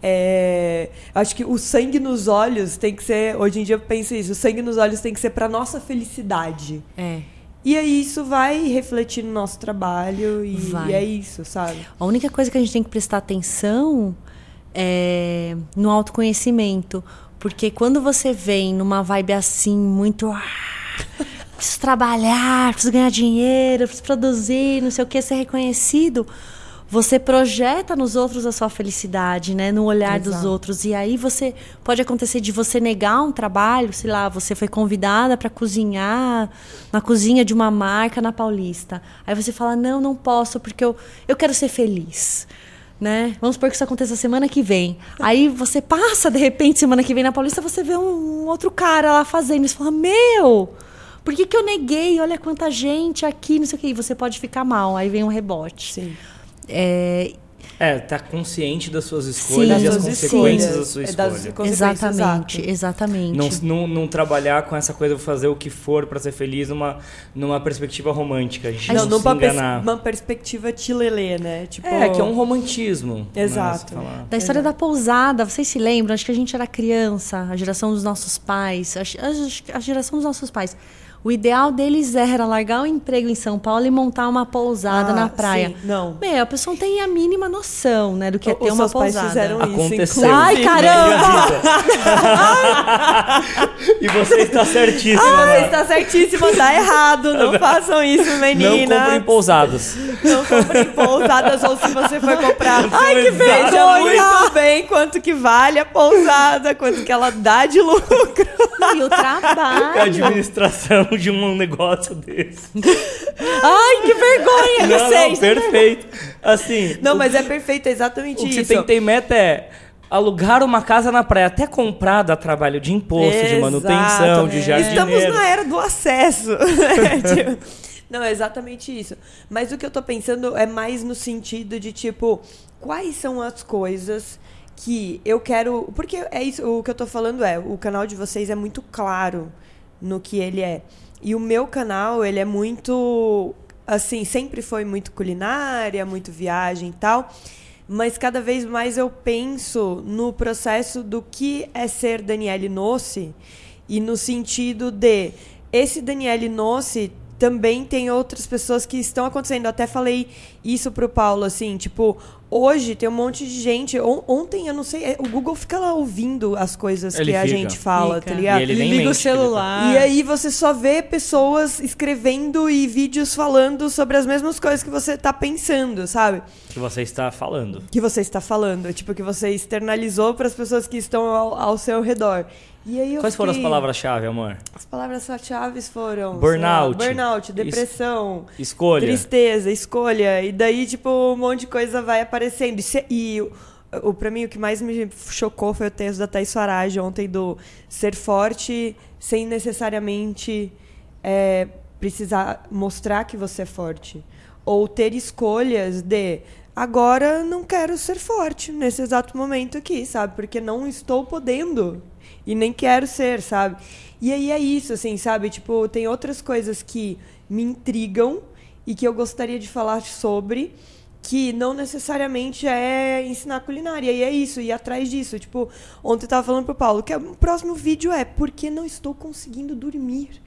É, acho que o sangue nos olhos tem que ser. Hoje em dia eu penso isso: o sangue nos olhos tem que ser para nossa felicidade. É. E aí isso vai refletir no nosso trabalho, e, e é isso, sabe? A única coisa que a gente tem que prestar atenção é no autoconhecimento. Porque quando você vem numa vibe assim, muito. "Ah, preciso trabalhar, preciso ganhar dinheiro, preciso produzir, não sei o que, ser reconhecido. Você projeta nos outros a sua felicidade, né? No olhar dos Exato. outros. E aí você pode acontecer de você negar um trabalho, sei lá, você foi convidada para cozinhar na cozinha de uma marca na Paulista. Aí você fala: "Não, não posso porque eu, eu quero ser feliz". Né? Vamos supor que isso aconteça semana que vem. Aí você passa, de repente, semana que vem na Paulista, você vê um, um outro cara lá fazendo. E você fala: Meu, por que, que eu neguei? Olha quanta gente aqui, não sei o que. E você pode ficar mal. Aí vem um rebote. Sim. É, É, tá consciente das suas escolhas Sim. e as Das suas consequências da escolhas, sua é das escolha. exatamente, exato. exatamente. Não, não, não trabalhar com essa coisa de fazer o que for pra ser feliz numa, numa perspectiva romântica. A gente Não, não, se numa, pers- enganar. uma perspectiva tilelê, né? Tipo, É, que é um romantismo. né, Exato. falar. Da história da pousada, vocês se lembram? Acho que a gente era criança, a geração dos nossos pais, a, a- a geração dos nossos pais. O ideal deles era largar o emprego em São Paulo e montar uma pousada Ah, na praia. sim, não. Meu, a pessoa não tem a mínima noção, né, do que é Os ter uma seus pais pousada. fizeram isso, Aconteceu. inclusive. Ai, caramba! (laughs) e você está certíssima. Ah, você está certíssimo, tá errado. Não façam isso, Não menina. comprem pousadas. Não comprem pousadas ou se você for comprar. Ai, que vergonha! muito bem quanto que vale a pousada, quanto que ela dá de lucro. E o A trabalho. De um negócio (laughs) desse. Ai, que vergonha! Não, não, vocês. perfeito. Assim, Não, o, mas é perfeito, é exatamente o que isso. você tem que ter em meta é alugar uma casa na praia. Até comprar dá trabalho de imposto, de Exato. manutenção, de É. jardineiro. Estamos na era do acesso. né? (laughs) Tipo, Não, é exatamente isso. Mas o que eu tô pensando é mais no sentido de, tipo, quais são as coisas que eu quero. Porque é isso, o que eu tô falando é, o canal de vocês é muito claro no que ele é. E o meu canal, ele é muito. Assim, sempre foi muito culinária, muito viagem e tal. Mas cada vez mais eu penso no processo do que é ser Daniele Nossi e no sentido de esse Daniele Nossi também tem outras pessoas que estão acontecendo. Eu até falei isso pro Paulo, assim, tipo, hoje tem um monte de gente. On- ontem, eu não sei, é, o Google fica lá ouvindo as coisas Ele que a fica. gente fala, Fica. tá ligado? E ele Ele liga o celular. E aí você só vê pessoas escrevendo e vídeos falando sobre as mesmas coisas que você tá pensando, sabe? Que você está falando. Que você está falando, tipo que você externalizou para as pessoas que estão ao, ao seu redor. Quais foram as palavras-chave, amor? As palavras-chave foram Burnout. lá, burnout, depressão, Escolha. tristeza, escolha. E daí, tipo, um monte de coisa vai aparecendo. E, se- e o, o, pra mim, o que mais me chocou foi o texto da Thais Farage ontem do ser forte sem necessariamente é, precisar mostrar que você é forte. Ou ter escolhas de agora não quero ser forte nesse exato momento aqui, sabe? Porque não estou podendo e nem quero ser, sabe? E aí é isso, assim, sabe? Tipo, tem outras coisas que me intrigam e que eu gostaria de falar sobre que não necessariamente é ensinar culinária. E é isso, ir atrás disso. Tipo, ontem eu tava falando pro Paulo que o próximo vídeo é Por que não estou conseguindo dormir?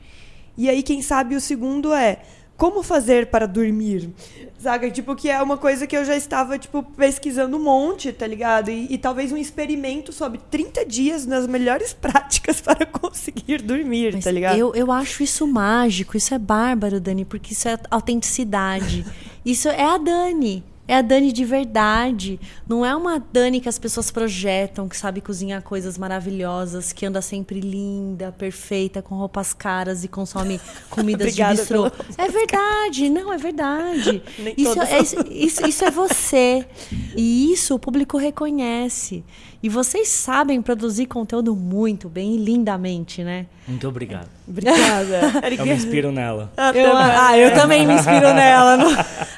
E aí, quem sabe, o segundo é como fazer para dormir? Saca? Tipo, que é uma coisa que eu já estava, tipo, pesquisando um monte, tá ligado? E, e, talvez um experimento sobre 30 dias nas melhores (laughs) práticas para conseguir dormir, Mas tá ligado? Eu, eu acho isso mágico, isso é bárbaro, Dani, porque isso é autenticidade. (laughs) isso é a Dani. É a Dani de verdade. Não é uma Dani que as pessoas projetam, que sabe cozinhar coisas maravilhosas, que anda sempre linda, perfeita, com roupas caras e consome (laughs) comidas de bistrô. É verdade, não, é verdade. (laughs) Isso é, isso, isso é você. E isso o público reconhece. E vocês sabem produzir conteúdo muito bem e lindamente, né? Muito obrigado. Obrigada. (laughs) eu me inspiro nela. Ah, eu, ah, eu também me inspiro (laughs) nela.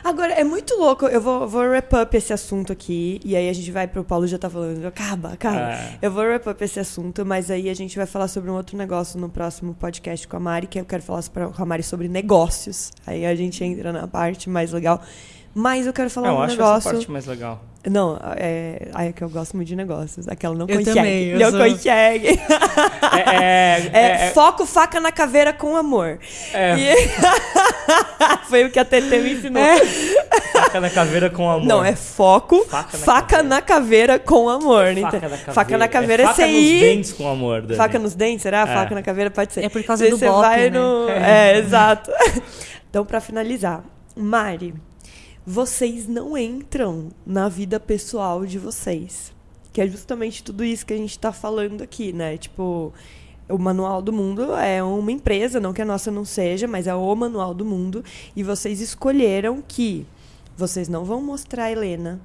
Agora, é muito louco. Eu vou, vou wrap up esse assunto aqui. E aí a gente vai pro Paulo já tá falando. Acaba, acaba. É. Eu vou wrap up esse assunto, mas aí a gente vai falar sobre um outro negócio no próximo podcast com a Mari, que eu quero falar com a Mari sobre negócios. Aí a gente entra na parte mais legal. Mas eu quero falar eu um acho negócio. Essa parte mais legal. Não, é, é que eu gosto muito de negócios. Aquela não eu consegue. Também, eu não sou... consegue. É, (laughs) é, é, é, foco, faca na caveira com amor. É. E... (laughs) Foi o que a TT me ensinou. É. Faca na caveira com amor. Não, é foco, faca na, faca caveira. na caveira com amor. Faca, então, na caveira. faca na caveira é faca nos dentes com amor. Dani. Faca nos dentes, será? Faca na caveira pode ser. É por causa do você vai né? no... É, exato. (laughs) Então, pra finalizar, Mari vocês não entram na vida pessoal de vocês. Que é justamente tudo isso que a gente está falando aqui, né? Tipo, o Manual do Mundo é uma empresa, não que a nossa não seja, mas é o Manual do Mundo. E vocês escolheram que vocês não vão mostrar a Helena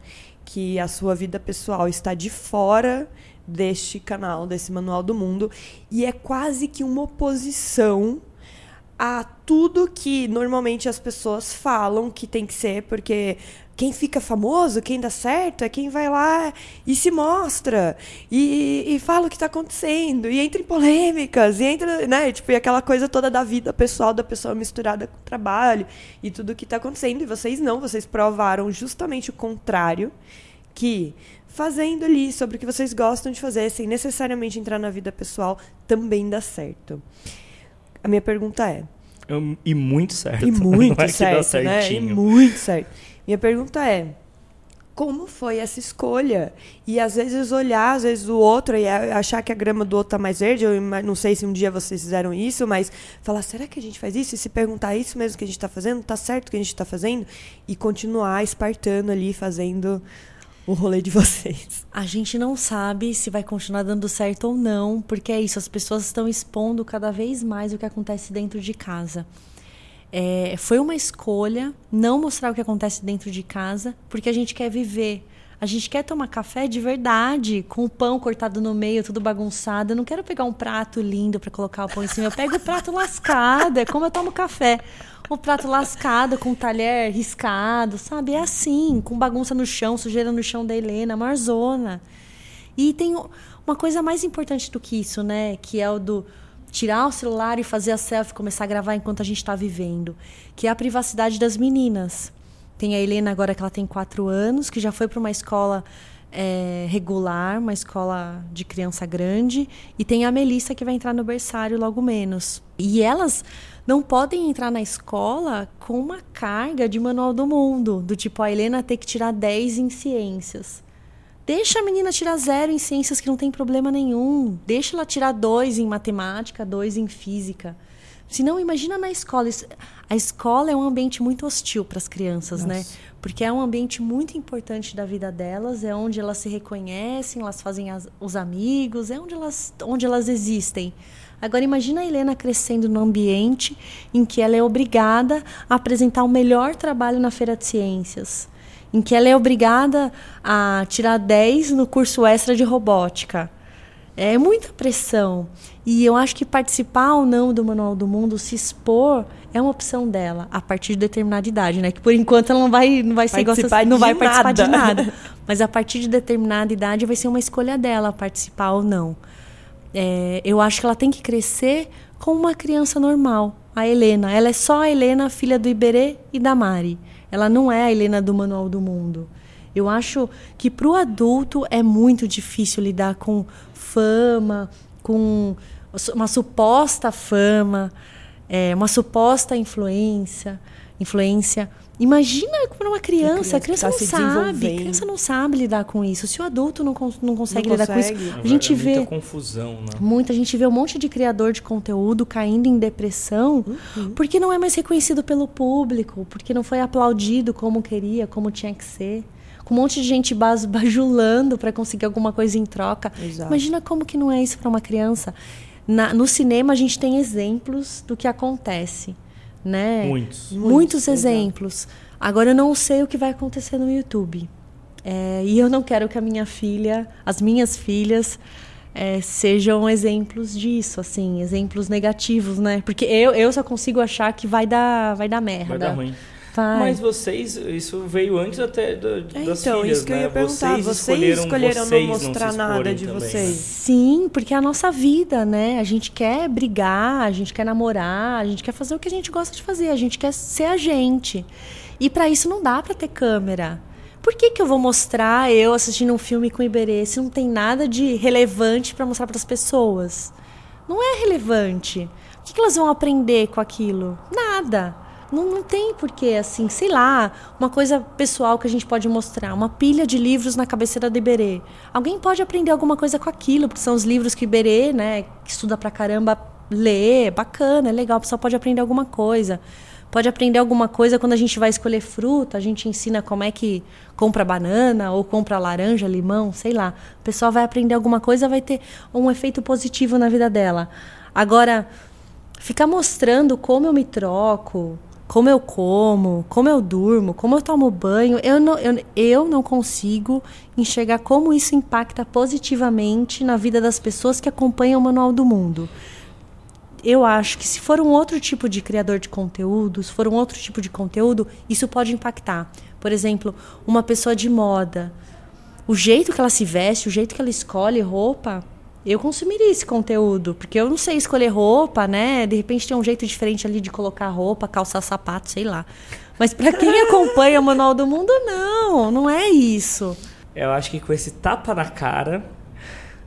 que a sua vida pessoal está de fora deste canal, desse Manual do Mundo. E é quase que uma oposição a tudo que normalmente as pessoas falam que tem que ser, porque quem fica famoso, quem dá certo, é quem vai lá e se mostra e, e fala o que está acontecendo e entra em polêmicas e entra, né, tipo, e aquela coisa toda da vida pessoal da pessoa misturada com o trabalho e tudo o que está acontecendo. E vocês não, vocês provaram justamente o contrário, que fazendo ali sobre o que vocês gostam de fazer, sem necessariamente entrar na vida pessoal, também dá certo. A minha pergunta é. E muito certo. E (laughs) muito é certo, né? E muito certo. Minha pergunta é como foi essa escolha? E às vezes olhar, às vezes o outro e achar que a grama do outro tá mais verde. Eu não sei se um dia vocês fizeram isso, mas falar, será que a gente faz isso? E se perguntar é isso mesmo que a gente está fazendo, tá certo o que a gente está fazendo? E continuar espartando ali, fazendo o rolê de vocês? A gente não sabe se vai continuar dando certo ou não, porque é isso, as pessoas estão expondo cada vez mais o que acontece dentro de casa. É, foi uma escolha não mostrar o que acontece dentro de casa, porque a gente quer viver. A gente quer tomar café de verdade, com o pão cortado no meio, tudo bagunçado. Eu não quero pegar um prato lindo para colocar o pão em cima. Eu pego o prato (laughs) lascado, é como eu tomo café o prato lascado, com o talher riscado, sabe? É assim, com bagunça no chão, sujeira no chão da Helena, marzona. E tem uma coisa mais importante do que isso, né? Que é o do tirar o celular e fazer a selfie, começar a gravar enquanto a gente está vivendo, que é a privacidade das meninas. Tem a Helena agora que ela tem quatro anos, que já foi para uma escola é, regular, uma escola de criança grande, e tem a Melissa que vai entrar no berçário logo menos. E elas não podem entrar na escola com uma carga de manual do mundo, do tipo a Helena ter que tirar 10 em ciências. Deixa a menina tirar zero em ciências que não tem problema nenhum. Deixa ela tirar dois em matemática, dois em física. Se não, imagina na escola. A escola é um ambiente muito hostil para as crianças, né? Nossa. né? Porque é um ambiente muito importante da vida delas, é onde elas se reconhecem, elas fazem as, os amigos, é onde elas, onde elas existem. Agora imagina a Helena crescendo num ambiente em que ela é obrigada a apresentar o melhor trabalho na feira de ciências, em que ela é obrigada a tirar 10 no curso extra de robótica. É muita pressão. E eu acho que participar ou não do Manual do Mundo, se expor, é uma opção dela, a partir de determinada idade, né? Que por enquanto ela não vai, não vai ser participar não vai nada. participar de nada. Mas a partir de determinada idade vai ser uma escolha dela participar ou não. É, eu acho que ela tem que crescer como uma criança normal. a Helena. Ela é só a Helena, filha do Iberê e da Mari. Ela não é a Helena do Manual do Mundo. Eu acho que para o adulto é muito difícil lidar com fama, com uma suposta fama, é, uma suposta influência, influência. Imagina para uma criança, a criança, a criança tá não sabe, a criança não sabe lidar com isso. Se o adulto não, não consegue não lidar consegue. com isso, a gente é vê muita confusão, né? Muita gente vê um monte de criador de conteúdo caindo em depressão uhum. porque não é mais reconhecido pelo público, porque não foi aplaudido como queria, como tinha que ser com um monte de gente (laughs) bajulando para conseguir alguma coisa em troca. Exato. Imagina como que não é isso para uma criança. Na, no cinema a gente tem exemplos do que acontece, né? Muitos. Muitos, Muitos exemplos. Agora eu não sei o que vai acontecer no YouTube. É, e eu não quero que a minha filha, as minhas filhas, é, sejam exemplos disso, assim, exemplos negativos, né? Porque eu, eu só consigo achar que vai dar, vai dar merda. Vai dar ruim. Mas vocês, isso veio antes até da, é, das então, filhas, isso que eu né? ia perguntar. Vocês, vocês escolheram, vocês não mostrar não nada de também, vocês. Né? Sim, porque é a nossa vida, né? A gente quer brigar, a gente quer namorar, a gente quer fazer o que a gente gosta de fazer, a gente quer ser a gente. E para isso não dá para ter câmera. Por que, que eu vou mostrar eu assistindo um filme com Iberê se não tem nada de relevante para mostrar para as pessoas? Não é relevante. O que, que elas vão aprender com aquilo? Nada. Não, não tem porquê, assim, sei lá, uma coisa pessoal que a gente pode mostrar, uma pilha de livros na cabeceira do Iberê. Alguém pode aprender alguma coisa com aquilo, porque são os livros que Iberê, né, que estuda pra caramba, lê, bacana, é legal, o pessoal pode aprender alguma coisa. Pode aprender alguma coisa quando a gente vai escolher fruta, a gente ensina como é que compra banana ou compra laranja, limão, sei lá. O pessoal vai aprender alguma coisa, vai ter um efeito positivo na vida dela. Agora, ficar mostrando como eu me troco, como eu como, como eu durmo, como eu tomo banho, eu não, eu, eu não consigo enxergar como isso impacta positivamente na vida das pessoas que acompanham o Manual do Mundo. Eu acho que se for um outro tipo de criador de conteúdo, se for um outro tipo de conteúdo, isso pode impactar. Por exemplo, uma pessoa de moda. O jeito que ela se veste, o jeito que ela escolhe roupa, eu consumiria esse conteúdo, porque eu não sei escolher roupa, né? De repente tem um jeito diferente ali de colocar roupa, calçar sapato, sei lá. Mas para quem (laughs) acompanha o Manual do Mundo, não, não é isso. Eu acho que com esse tapa na cara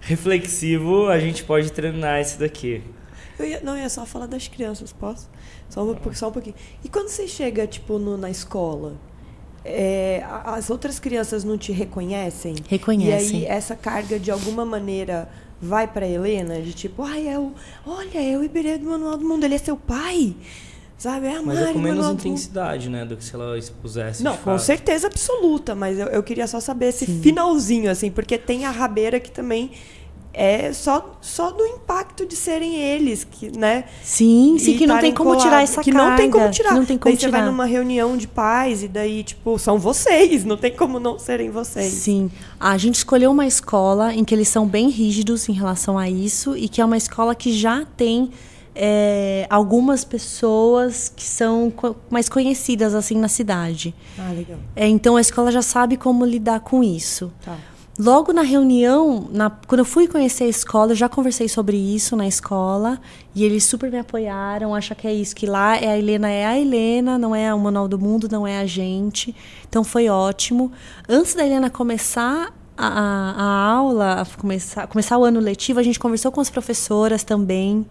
reflexivo, a gente pode treinar esse daqui. Eu ia, não, eu ia só falar das crianças, posso? Só um, só um pouquinho. E quando você chega, tipo, no, na escola, é, as outras crianças não te reconhecem? Reconhecem. E aí essa carga, de alguma maneira, vai para Helena de tipo, ai, é o, olha, é o Iberê do Manual do Mundo, ele é seu pai. Sabe? É a mas Mari, é com menos Manual intensidade, né? Do que se ela expusesse. Não, com fato. certeza absoluta, mas eu, eu queria só saber esse Sim. finalzinho, assim, porque tem a rabeira que também é só, só do impacto de serem eles, que, né? Sim, sim, que não tem como colado, tirar essa que carga. não tem como tirar. Não tem como daí tirar. você vai numa reunião de pais e daí, tipo, são vocês, não tem como não serem vocês. Sim. A gente escolheu uma escola em que eles são bem rígidos em relação a isso e que é uma escola que já tem é, algumas pessoas que são co mais conhecidas assim na cidade. Ah, legal. É, então a escola já sabe como lidar com isso. Tá. Logo na reunião, na, quando eu fui conhecer a escola, eu já conversei sobre isso na escola e eles super me apoiaram, acham que é isso, que lá é a Helena é a Helena, não é o Manual do Mundo, não é a gente. Então foi ótimo. Antes da Helena começar a, a, aula, a começar, começar o ano letivo, a gente conversou com as professoras também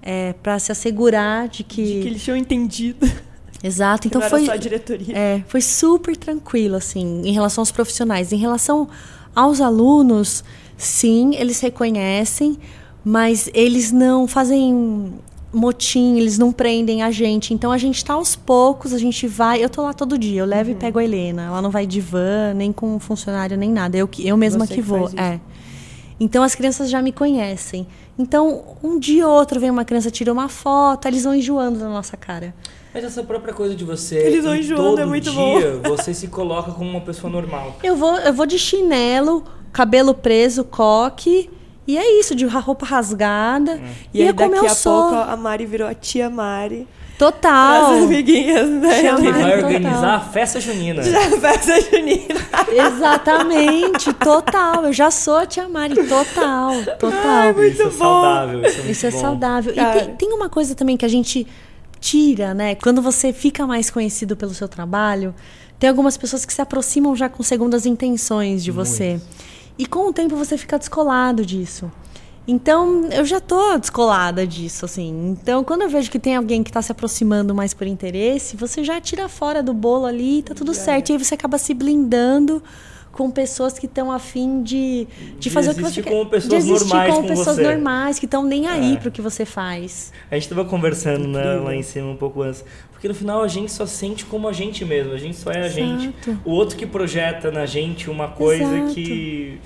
é, para se assegurar de que... De que eles tinham entendido. Exato, (laughs) então foi só a diretoria. É, foi super tranquilo assim, em relação aos profissionais, em relação aos alunos, sim, eles reconhecem, mas eles não fazem motim, eles não prendem a gente. Então a gente está aos poucos, a gente vai. Eu tô lá todo dia, eu levo uhum. e pego a Helena. Ela não vai de van, nem com funcionário, nem nada. Eu, eu mesma Você que, que vou. É. Então as crianças já me conhecem. Então, um dia ou outro vem uma criança, tira uma foto, eles vão enjoando da nossa cara. Mas essa própria coisa de você. Eles vão enjoando, todo é muito dia, bom. (laughs) Você se coloca como uma pessoa normal. Eu vou, eu vou de chinelo, cabelo preso, coque. E é isso, de roupa rasgada. Hum. E, e aí, daqui a sou. pouco a Mari virou a tia Mari. Total. As amiguinhas né? Que vai organizar a festa junina. Já a festa junina. Exatamente, total. Eu já sou a tia Mari, total. Total. Ai, muito isso bom. é saudável. Isso é, isso é saudável. Cara. E tem, tem uma coisa também que a gente tira, né? Quando você fica mais conhecido pelo seu trabalho, tem algumas pessoas que se aproximam já com segundas intenções de você. Muito. E com o tempo você fica descolado disso. Então, eu já tô descolada disso, assim. Então, quando eu vejo que tem alguém que tá se aproximando mais por interesse, você já tira fora do bolo ali, tá tudo certo. E aí você acaba se blindando com pessoas que estão afim de, de, de fazer o que você quer. Com pessoas de normais com, com pessoas você. normais que estão nem aí é. pro que você faz. A gente estava conversando né, lá em cima um pouco antes. Porque no final a gente só sente como a gente mesmo, a gente só é a gente. O outro que projeta na gente uma coisa Exato. que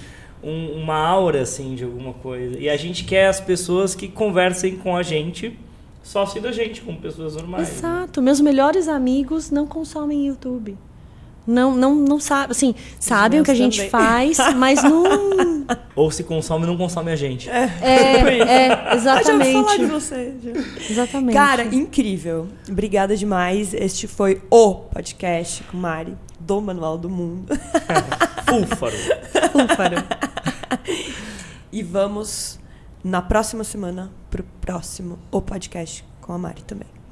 um, uma aura assim de alguma coisa. E a gente quer as pessoas que conversem com a gente só sendo a gente, como pessoas normais. Exato. Meus melhores amigos não consomem YouTube. Não, não, não sabe, assim, sabem o que a gente também. faz, (laughs) mas não. Ou se consome, não consome a gente. É, é, (laughs) é exatamente. Já falar de você. Já. Exatamente. Cara, incrível. Obrigada demais. Este foi o podcast com Mari, do Manual do Mundo. (laughs) Fúfaro. Fúfaro. e vamos na próxima semana pro próximo o podcast com a Mari também.